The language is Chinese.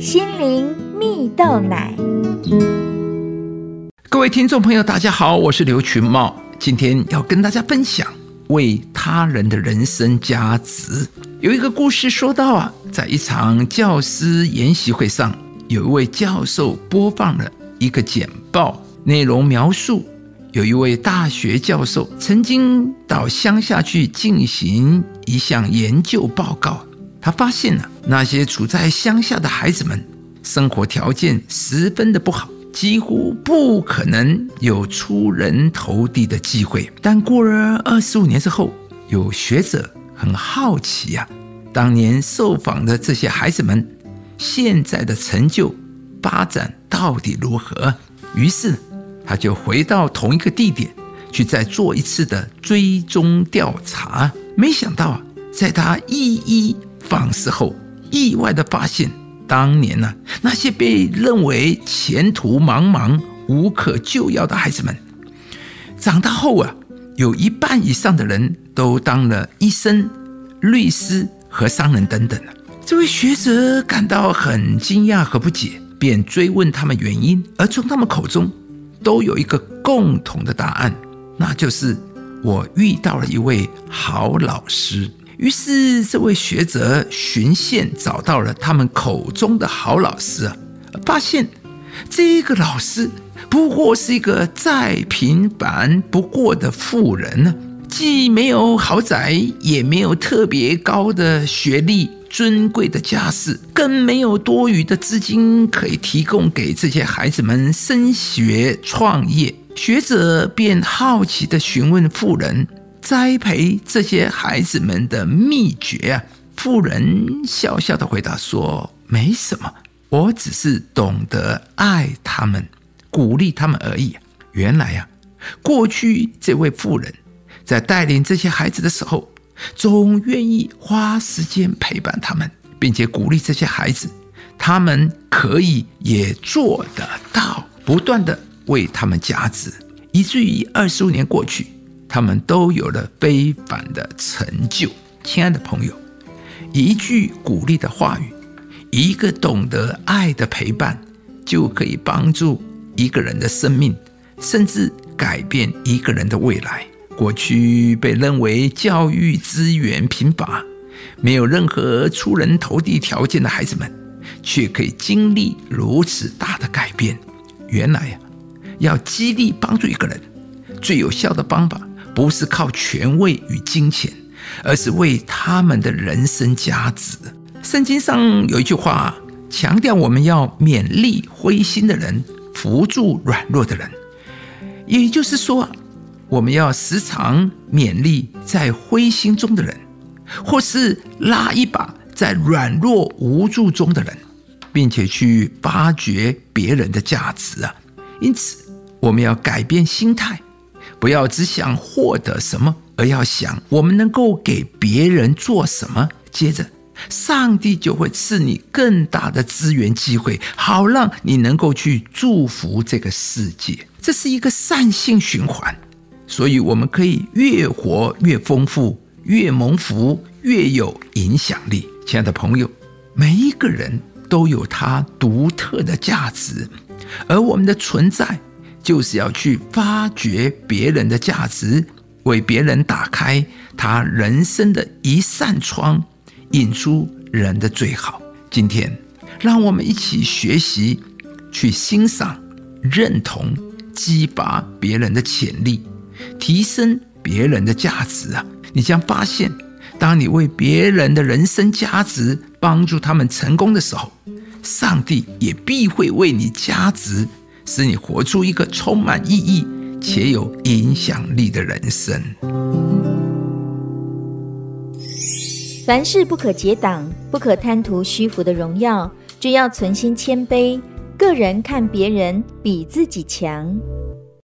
心灵蜜豆奶。各位听众朋友，大家好，我是刘群茂，今天要跟大家分享为他人的人生加值。有一个故事说到啊，在一场教师研习会上，有一位教授播放了一个简报，内容描述有一位大学教授曾经到乡下去进行一项研究报告，他发现了那些处在乡下的孩子们生活条件十分的不好。几乎不可能有出人头地的机会。但过了二十五年之后，有学者很好奇呀，当年受访的这些孩子们现在的成就发展到底如何？于是他就回到同一个地点去再做一次的追踪调查。没想到啊，在他一一放肆后，意外的发现。当年呢，那些被认为前途茫茫、无可救药的孩子们，长大后啊，有一半以上的人都当了医生、律师和商人等等了。这位学者感到很惊讶和不解，便追问他们原因，而从他们口中都有一个共同的答案，那就是我遇到了一位好老师。于是，这位学者循线找到了他们口中的好老师啊，发现这个老师不过是一个再平凡不过的富人呢，既没有豪宅，也没有特别高的学历、尊贵的家世，更没有多余的资金可以提供给这些孩子们升学创业。学者便好奇地询问富人。栽培这些孩子们的秘诀啊！富人笑笑的回答说：“没什么，我只是懂得爱他们，鼓励他们而已。”原来呀，过去这位富人，在带领这些孩子的时候，总愿意花时间陪伴他们，并且鼓励这些孩子，他们可以也做得到，不断的为他们加值，以至于二十五年过去。他们都有了非凡的成就，亲爱的朋友，一句鼓励的话语，一个懂得爱的陪伴，就可以帮助一个人的生命，甚至改变一个人的未来。过去被认为教育资源贫乏，没有任何出人头地条件的孩子们，却可以经历如此大的改变。原来呀，要激励帮助一个人，最有效的方法。不是靠权位与金钱，而是为他们的人生价值。圣经上有一句话强调，我们要勉励灰心的人，扶助软弱的人。也就是说，我们要时常勉励在灰心中的人，或是拉一把在软弱无助中的人，并且去发掘别人的价值啊。因此，我们要改变心态。不要只想获得什么，而要想我们能够给别人做什么。接着，上帝就会赐你更大的资源机会，好让你能够去祝福这个世界。这是一个善性循环，所以我们可以越活越丰富，越蒙福，越有影响力。亲爱的朋友，每一个人都有他独特的价值，而我们的存在。就是要去发掘别人的价值，为别人打开他人生的一扇窗，引出人的最好。今天，让我们一起学习，去欣赏、认同、激发别人的潜力，提升别人的价值啊！你将发现，当你为别人的人生价值帮助他们成功的时候，上帝也必会为你加值。使你活出一个充满意义且有影响力的人生。凡事不可结党，不可贪图虚浮的荣耀，只要存心谦卑，个人看别人比自己强。